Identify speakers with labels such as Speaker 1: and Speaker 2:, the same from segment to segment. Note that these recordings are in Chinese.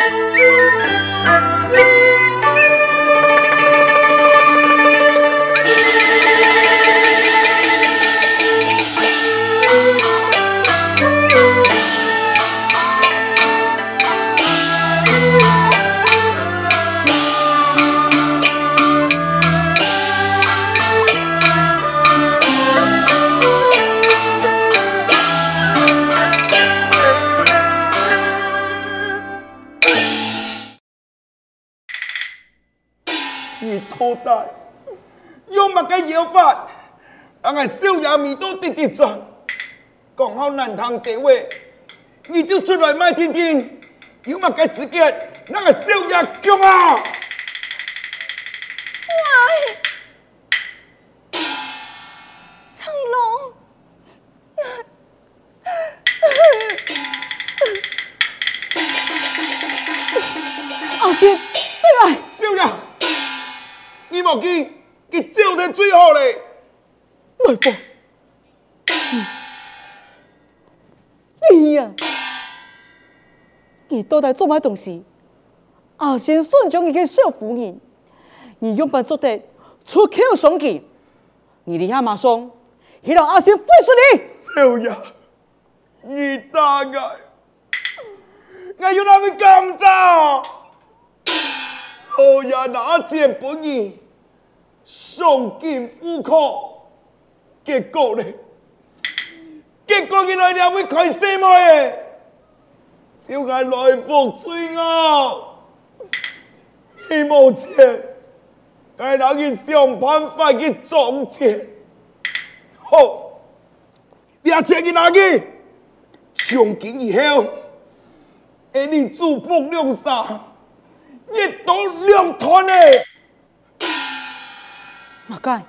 Speaker 1: you 装，讲好南唐地位，你就出来卖听听，有嘛该资格那个小鸭腔啊！
Speaker 2: 都在做买东西，阿先顺从一个少妇人，你用不做在出口双击，你立下马一让阿先服死
Speaker 1: 你。
Speaker 2: 小
Speaker 1: 雅，你大概我有哪位干燥？小雅拿钱不义，上敬富可，结果呢？结果你来两位开什么就该来福水我。你无钱，该拿去想办法去赚钱。好，你阿钱去哪去？从今以后，哎，你主仆两杀，一刀两断嘞。
Speaker 2: 马盖，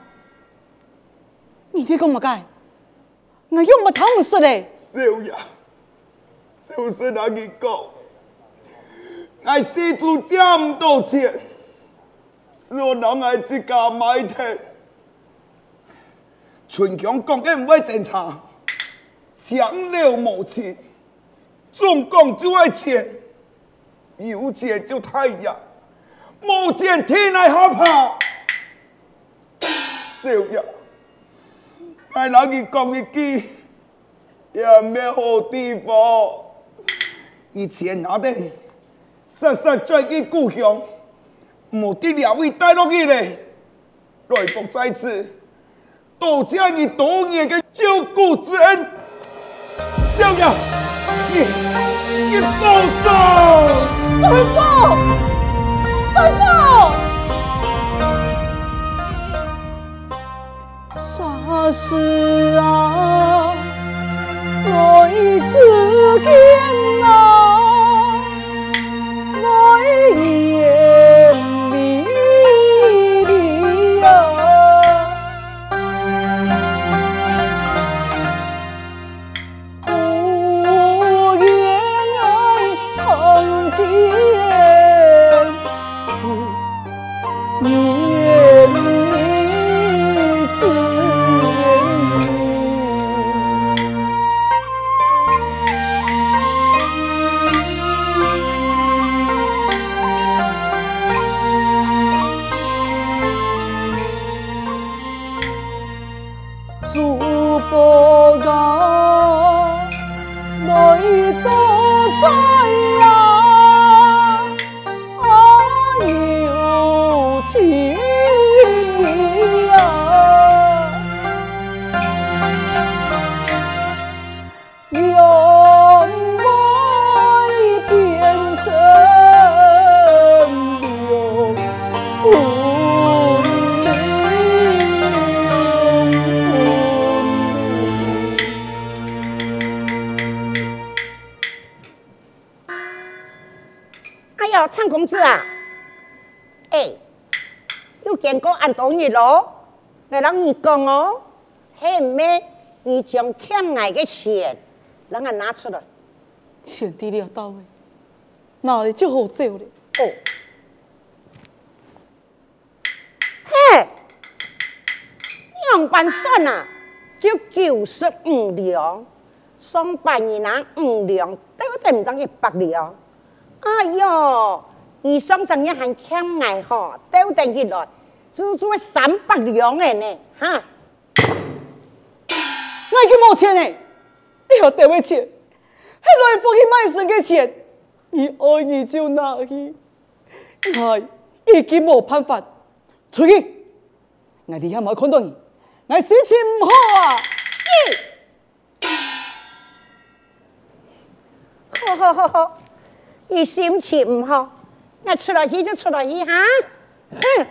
Speaker 2: 你这个马盖，我用不疼死嘞。
Speaker 1: 小呀。有些人去讲，爱四处这么多钱，是我人爱自家埋听。穷强讲业唔会正常，强了无钱，总讲就爱钱，有钱就太阳，无钱天来好怕。这样，爱哪去讲一句，也没好地方。以前拿的，悉悉转去故乡，目的了位带落去嘞？来福在此，多谢你多年的救顾之恩。小娘，你你报账！报
Speaker 2: 账！
Speaker 3: 报啥事啊？来子间啊？She
Speaker 4: 讲来让你讲哦，嘿咩？你将欠我的钱，让俺拿出来。
Speaker 2: 钱滴了到位，哪里就好走了。哦，
Speaker 4: 嘿，两用算啊，就九十五两，双百二拿五两，都底唔上一百两？哎哟，伊双层伊还欠哈，都底几多？足足要三百两的呢，哈！
Speaker 2: 那已经没钱了，你还对不起？那来放弃卖身的钱，你而已就拿去，哎，已经没办法，出去！我今天没看到你，我心情不好啊！
Speaker 4: 嗯，好好好好，你心情不好，我出来去就出来去哈，哼！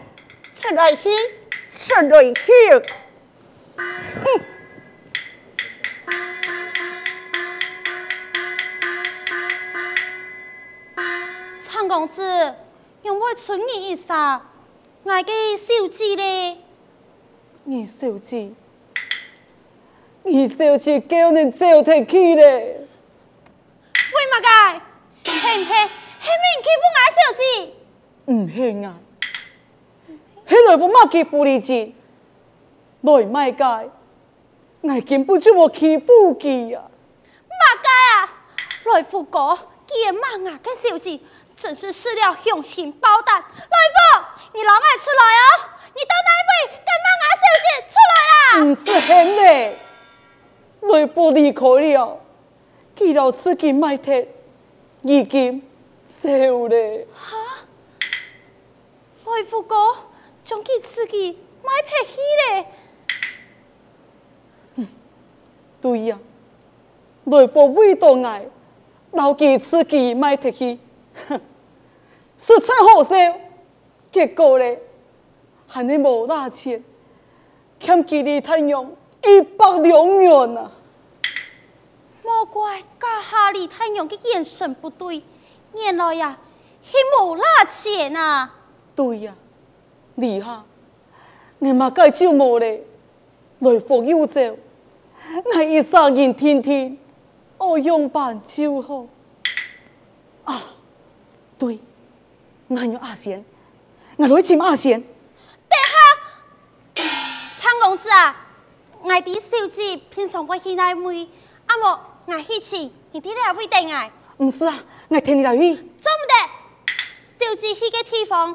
Speaker 4: 吃在一起，来在哼！
Speaker 5: 陈公子，用我存你一下，我的手机呢？
Speaker 2: 你手机？你小姐叫人小姐去嘞。
Speaker 5: 为什么？行不行？下欺负我不
Speaker 2: 行啊！黑内副骂给狐狸精，内卖街，内根本就无欺负你，呀！
Speaker 5: 骂街啊！内富哥，然马伢跟小志，真是失了雄心抱胆。内副，你老爱出来哦？你到
Speaker 2: 哪位？干马伢小志出来啦？不是的，内副离开了，记牢自己卖听，已经走了。哈，
Speaker 5: 内副哥。总计刺激卖透
Speaker 2: 气
Speaker 5: 嘞
Speaker 2: 对呀内方味道爱，老期刺激卖透气哼，是得好笑，结果嘞，还你无大钱，欠起李太阳一百两元啊！
Speaker 5: 莫怪，家下李太阳的眼神不对，原来呀，是无那钱啊。
Speaker 2: 对呀。二哈，你妈该走没嘞？来锋又走，那一家人天天我用班就好。啊，对，那有阿仙，俺来接阿贤。
Speaker 5: 对哈，厂公子啊，我的小机平常我喜欢来阿莫我去接，你弟弟还会定
Speaker 2: 我？不是啊，我听你来去。
Speaker 5: 做不得，小志去个地方。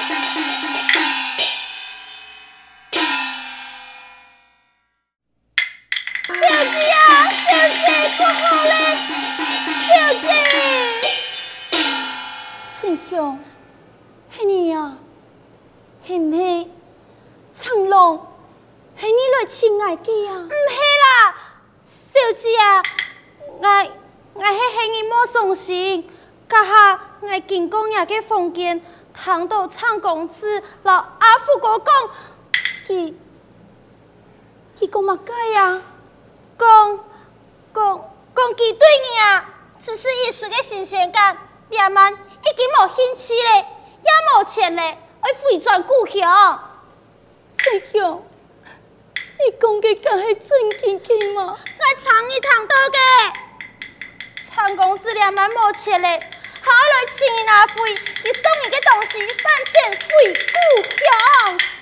Speaker 6: 志雄，是你啊？是唔是？长龙，是你来请我去啊？唔是
Speaker 5: 啦，小姐啊，我我迄迄日冇送信，家下我经过你嘅房间。堂多长公子，老阿富哥讲，其其讲嘛改呀？讲讲讲其对你啊，只是一时的新鲜感，两万已经无兴趣嘞，也无钱嘞，爱回在故乡。
Speaker 6: 师兄，你讲的敢系真轻机吗？
Speaker 5: 我唱一尝多个，唱公子两万无钱嘞，好来请你拿父，伊送你个。东西搬迁会不平。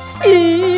Speaker 3: 心。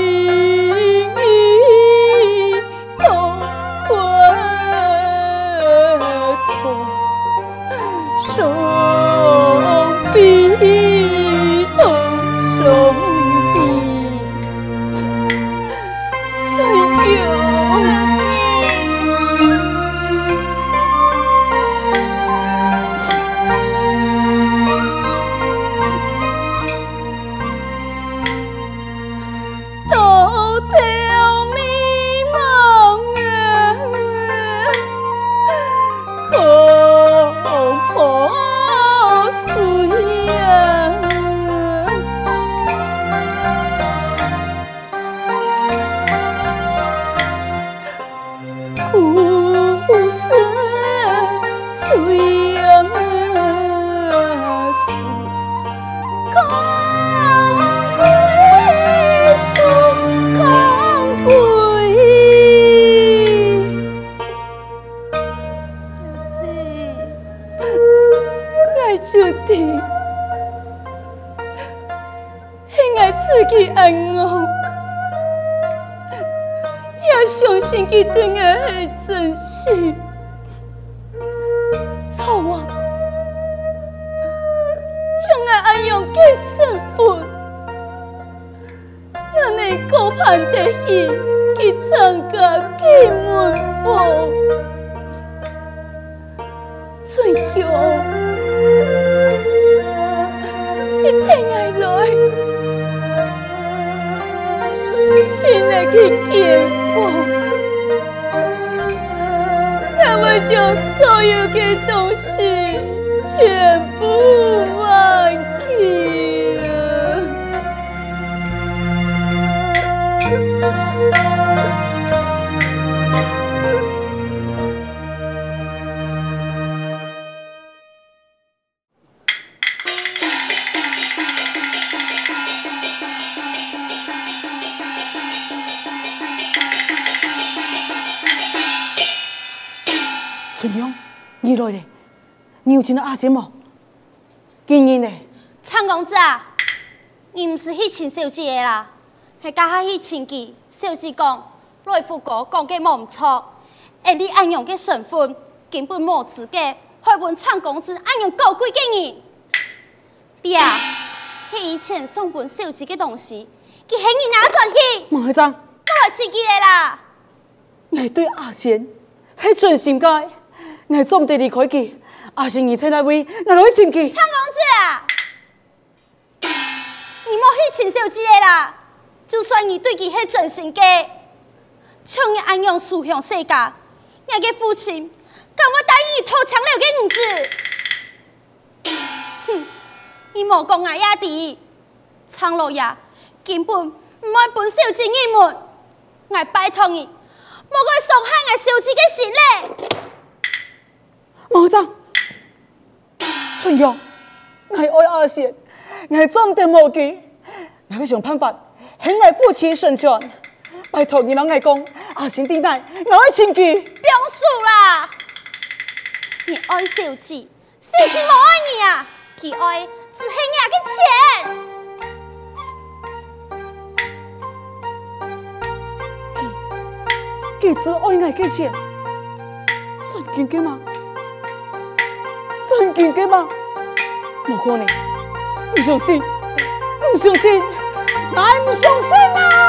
Speaker 6: 孙雄，你太难来，现在去见父，那么将所有的东西。
Speaker 2: 阿什么？今年呢？
Speaker 5: 陈公子啊，你不是去请小姐的啦？是家下去请个小姐讲，内福哥讲计毋错。而你应用嘅身份根本无资格，害本陈公子应用高贵经验。爹，迄以前送本小姐嘅东西，佮许人拿转去？
Speaker 2: 莫许种，
Speaker 5: 我来请佢啦。
Speaker 2: 你对阿贤是真心嘅，我总得离开佢。啊，是你在那位，那容易进去？
Speaker 5: 苍龙子啊，你莫去请小姐啦！就算你对伊迄真心家，像你安样思想世界，你个父亲，甘我答应伊偷抢了个儿子？哼，伊无讲爱兄弟，苍老爷根本毋爱本小姐你们，爱拜托伊，莫怪上海我小姐的心嘞，
Speaker 2: 无走。春药，我是爱阿贤，我是真的无钱，我要想办法，请我父亲神传，拜托你老外公阿贤等待我爱亲戚。不用说
Speaker 5: 啦，你爱小气，小气无爱你啊，佮爱只系
Speaker 2: 你的钱，佮只爱爱借钱，算经济吗？很干干吗？不干呢？不相信，不生气？还不相信吗？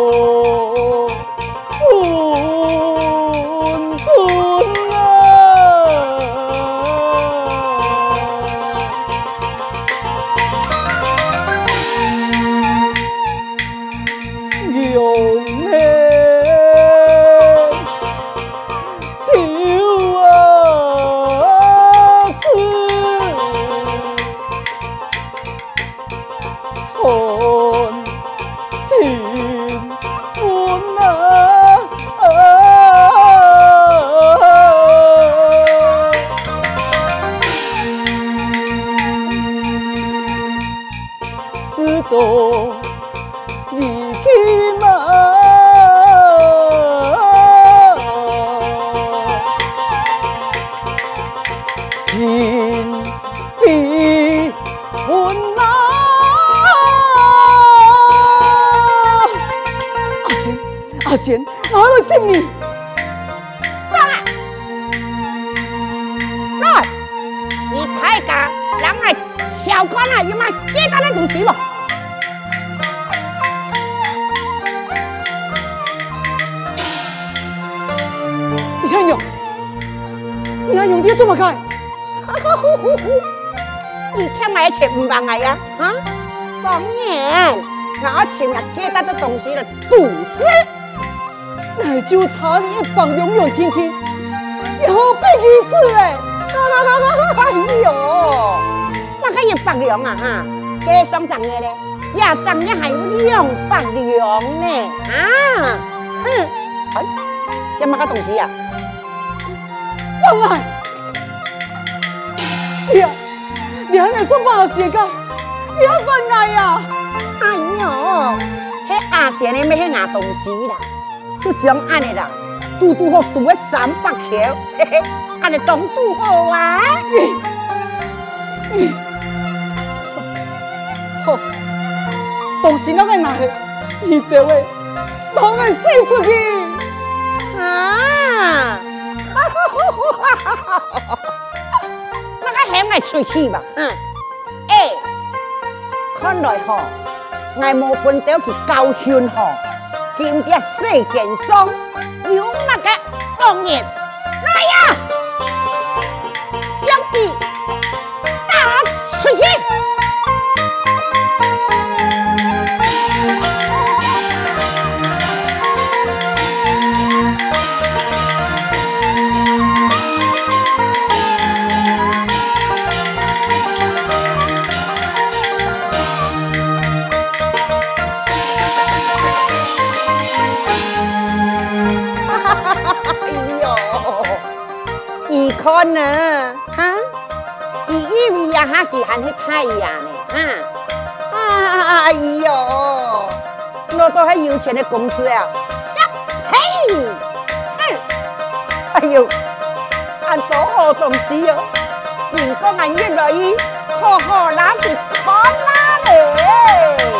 Speaker 3: amor.
Speaker 2: 是你，
Speaker 4: 来来，你太敢，啷个，小官啊，要买其他的东西不？
Speaker 2: 你看你，你看兄弟这么开，
Speaker 4: 哈哈呼呼呼，你看我钱，不忙呀啊，当言，我请钱其他的东西了，堵死。
Speaker 2: 奶就茶，你一放凉凉听听，又何必如此嘞？
Speaker 4: 哎呦，那个一放凉啊哈？加双层的嘞，亚层一还有两放凉呢啊！哎，要买个东西呀？
Speaker 2: 老妹，你啊，你还来送包鞋噶？你要干来呀？
Speaker 4: 哎呦，还阿霞呢，没些伢东西了。就将安尼啦，拄拄好拄个三百条，嘿嘿，安尼刚拄好
Speaker 2: 啊，好，同时啷个来？耳朵话，拢会说出
Speaker 4: 去。啊，哈哈哈哈哈哈！那还蛮出去吧？嗯，哎，看得好，眼毛分掉去高悬好。金蝶世间爽，有那个当然。呢，哈？你以为啊，哈只还是太阳呢，哈？哎呦，我倒还有钱的工资呀！嘿，嗯，哎呦，俺多好东西哟，明个俺也乐意好好拿去耍耍嘞。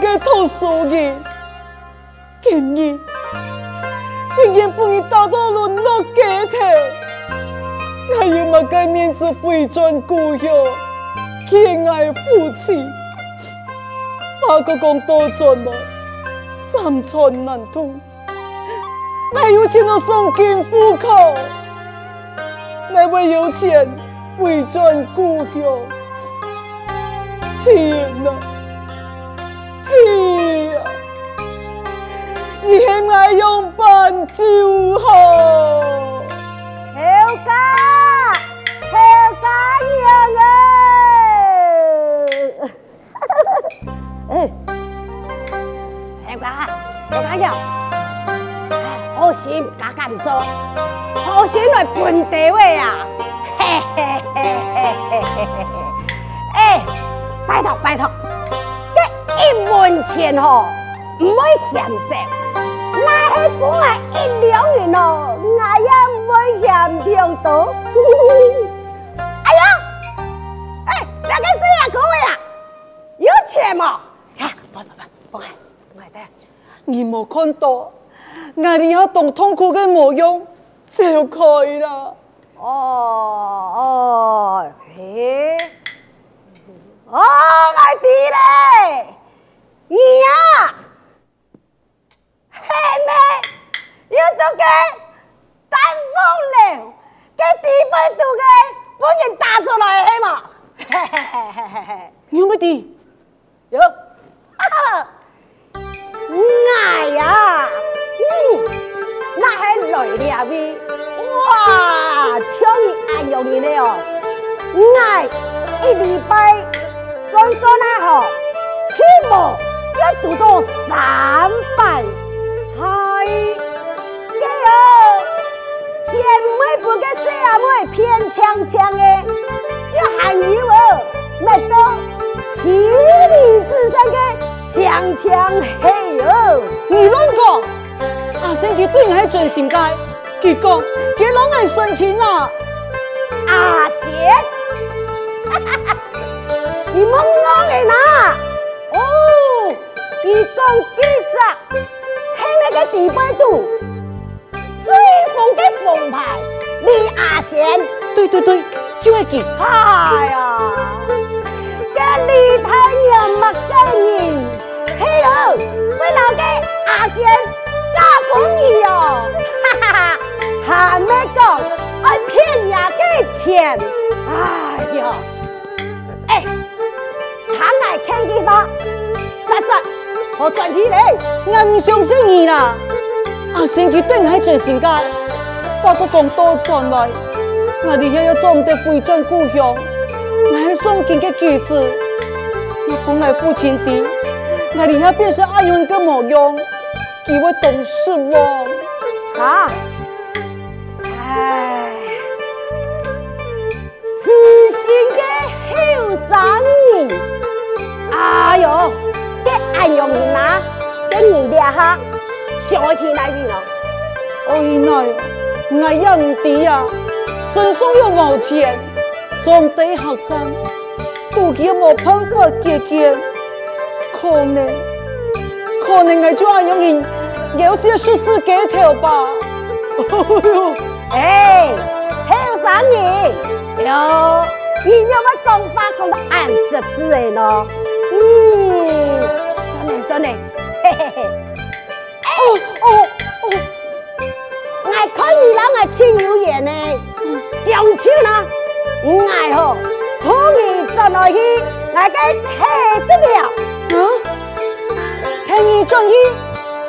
Speaker 2: 我托书记、经理、总经理打到 n g 几个，还有么个面子回转故乡，见爱父亲。还搁讲多赚了，三寸难通，还有钱都送京户口，那要有钱回转故乡。天哪！而係我用笨招號。
Speaker 4: 跳家，跳家樣啊！誒，跳家，跳家樣，好心假假唔做，好心來笨地位啊！嘿嘿嘿嘿嘿嘿嘿！誒，拜託拜託。你門前河唔會嫌石，那係講係一兩元哦，我也唔會嫌平多。哎呀，哎，那個誰啊？各位啊，有錢冇？
Speaker 2: 呀，不不不，不係不係的，你冇看到，外面有棟痛苦嘅模樣，就可以啦。哦
Speaker 4: 哦，嘿，哦，我知咧。嘿嘿嘿嘿，牛不
Speaker 2: 牛？哟，
Speaker 4: 哎呀，那还累的啊喂！哇，瞧你还用的哦！哎，一礼拜，算算呐哈，起码也读到三百，嗨，哎哟，钱买不给谁啊妹，偏强强的，这还有哦。麦当千里之上的强强嘿哟，你
Speaker 2: 问讲阿仙去对迄阵心街，结讲皆拢爱宣情啊。
Speaker 4: 阿仙，哈哈哈，你懵懵的呐。哦，据讲记者，嘿那个地宝度，最红的红牌你阿仙。
Speaker 2: 对对对，就会记。
Speaker 4: 哎呀。里头有么好人？嘿哟，为哪个阿仙大风雨哟？哈哈哈，还没讲，爱骗人家钱。哎呀，哎，他爱看这话，实实我转起嘞，
Speaker 2: 银上生意啦。阿仙佮蹲海赚钱，家，把个东岛转来，我哋遐要做唔得回转故乡，买个送金给妻子。我本来父亲的，我里还便是阿勇个模样，几位懂事么？
Speaker 4: 啊！哎，痴心的好商人。哎呦，这阿云呐，这里的哈，小起来人了。哎
Speaker 2: 呀，那也唔知呀，身上又没钱，总得好挣。估计冇办法解决，可能可能我就安样人有些事事给头吧。
Speaker 4: 哎，后
Speaker 2: 生
Speaker 4: 人哟，你有乜讲法讲到暗十字的咯？嗯，算嘞算嘞，嘿嘿嘿。
Speaker 2: 哦
Speaker 4: 哦哦，我可以让我亲友眼呢，讲究呢，爱好。去年做哪样？我该开空调。
Speaker 2: 嗯？去年做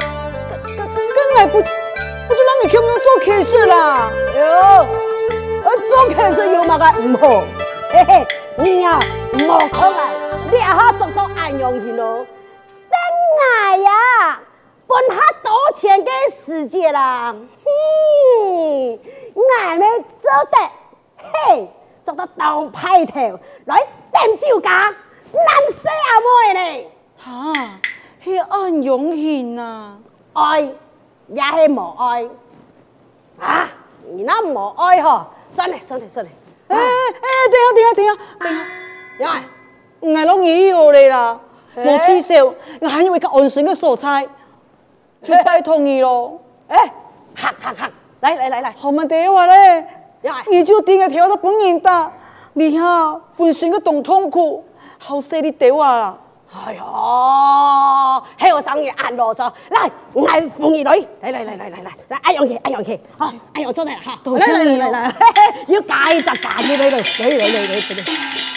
Speaker 2: 啥？更不不知道你去我做开空啦。
Speaker 4: 哟，我做开空有嘛个唔好。嘿嘿，你呀，毛可爱，你阿好做到安阳去咯？哎呀，分好多钱给世界啦！哼，俺们做得嘿。做到當派頭來點酒家，難死阿妹咧。嚇、
Speaker 2: 啊，係安永慶啊！
Speaker 4: 愛也係無愛啊！你那無愛嗬，算咧算咧算咧。
Speaker 2: 誒誒，停啊停啊停啊
Speaker 4: 停
Speaker 2: 啊！因為我攞魚要你啦，冇至少我係因為個安全嘅素材，絕對同意咯。誒，
Speaker 4: 行行行，嚟嚟嚟嚟，好
Speaker 2: 問題話咧。你就顶个条子不认得，你看浑身个冻痛苦，好死你屌
Speaker 4: 啊！哎呀，还有三个按落嗦，来，来，缝耳朵，来来来来来来，来，哎哟嘿，哎哟嘿，好，哎哟，坐那哈，来来来来，要解就解起背了，来来来来。